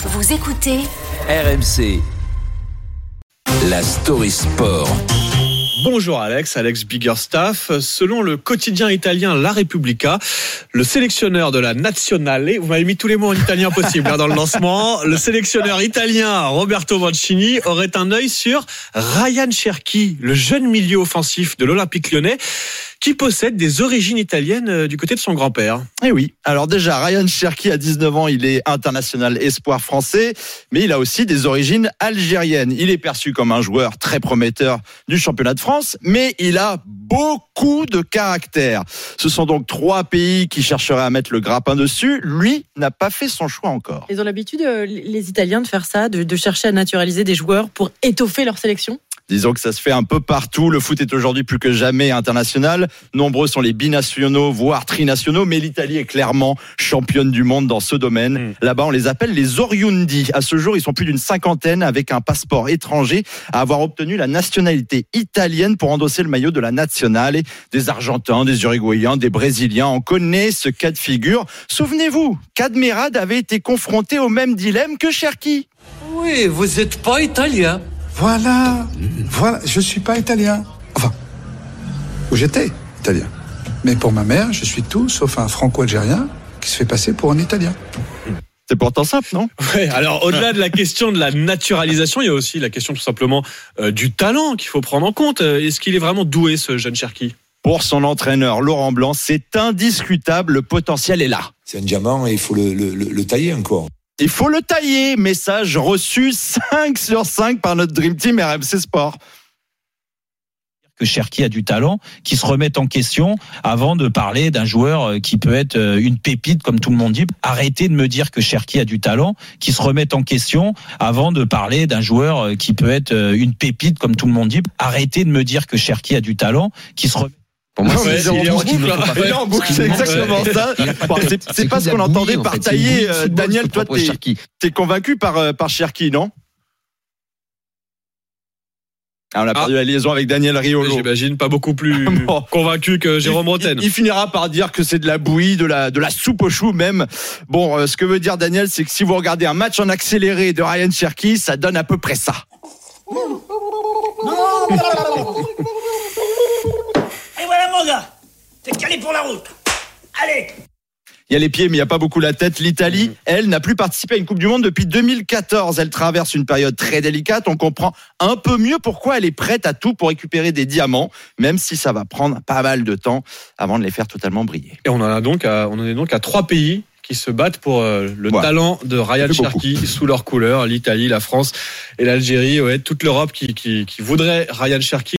Vous écoutez RMC. La story sport. Bonjour Alex, Alex Biggerstaff. Selon le quotidien italien La Repubblica, le sélectionneur de la Nazionale, vous m'avez mis tous les mots en italien possible hein, dans le lancement, le sélectionneur italien Roberto Mancini aurait un œil sur Ryan Cherki, le jeune milieu offensif de l'Olympique lyonnais qui possède des origines italiennes euh, du côté de son grand-père. Eh oui. Alors déjà, Ryan Cherki, à 19 ans, il est international espoir français, mais il a aussi des origines algériennes. Il est perçu comme un joueur très prometteur du championnat de France, mais il a beaucoup de caractère. Ce sont donc trois pays qui chercheraient à mettre le grappin dessus. Lui n'a pas fait son choix encore. Ils ont l'habitude, euh, les Italiens, de faire ça, de, de chercher à naturaliser des joueurs pour étoffer leur sélection Disons que ça se fait un peu partout. Le foot est aujourd'hui plus que jamais international. Nombreux sont les binationaux, voire trinationaux, mais l'Italie est clairement championne du monde dans ce domaine. Mm. Là-bas, on les appelle les Oriundi. À ce jour, ils sont plus d'une cinquantaine avec un passeport étranger à avoir obtenu la nationalité italienne pour endosser le maillot de la nationale. Des Argentins, des Uruguayens, des Brésiliens. On connaît ce cas de figure. Souvenez-vous, Cadmerade avait été confronté au même dilemme que Cherki. Oui, vous n'êtes pas italien. Voilà, voilà, je suis pas italien. Enfin, où j'étais italien. Mais pour ma mère, je suis tout sauf un franco-algérien qui se fait passer pour un italien. C'est pourtant simple, non? Ouais, alors au-delà de la question de la naturalisation, il y a aussi la question tout simplement euh, du talent qu'il faut prendre en compte. Euh, Est-ce qu'il est vraiment doué ce jeune Cherki? Pour son entraîneur Laurent Blanc, c'est indiscutable, le potentiel est là. C'est un diamant et il faut le, le- le- le tailler encore. Il faut le tailler. Message reçu 5 sur 5 par notre Dream Team RMC Sport. que Cherki a du talent, qui se remettent en question avant de parler d'un joueur euh, qui peut être euh, une pépite, comme tout le monde dit. Arrêtez de me dire que Cherki a du talent, qui se remettent en question avant de parler d'un joueur euh, qui peut être une pépite, comme tout le monde dit. Arrêtez de me dire que Cherki a du talent, qui se remettent Pour moi, Ouais, c'est il est en boucle, boucle, hein. hein. Il est en boucle, c'est exactement ça. Bon, c'est- C'est pas ce qu'on entendait par tailler. euh, Daniel, toi, t'es convaincu par, euh, par Cherki, non ah, On a perdu la liaison avec Daniel Riolo. J'imagine pas beaucoup plus Bon. convaincu que Jérôme Roten. Il, il finira par dire que c'est de la bouillie, de la, de la soupe aux choux même. Bon, euh, ce que veut dire Daniel, c'est que si vous regardez un match en accéléré de Ryan Cherky, ça donne à peu près ça. Et voilà mon gars, calé pour la route. Allez Il y a les pieds, mais il n'y a pas beaucoup la tête. L'Italie, elle, n'a plus participé à une Coupe du Monde depuis 2014. Elle traverse une période très délicate. On comprend un peu mieux pourquoi elle est prête à tout pour récupérer des diamants, même si ça va prendre pas mal de temps avant de les faire totalement briller. Et on en a donc à, on en est donc à trois pays qui se battent pour euh, le Ouais. talent de Ryan. Cherki sous leurs couleurs, l'Italie, la France et l'Algérie, ouais, toute l'Europe qui, qui, qui voudrait Ryan Cherki.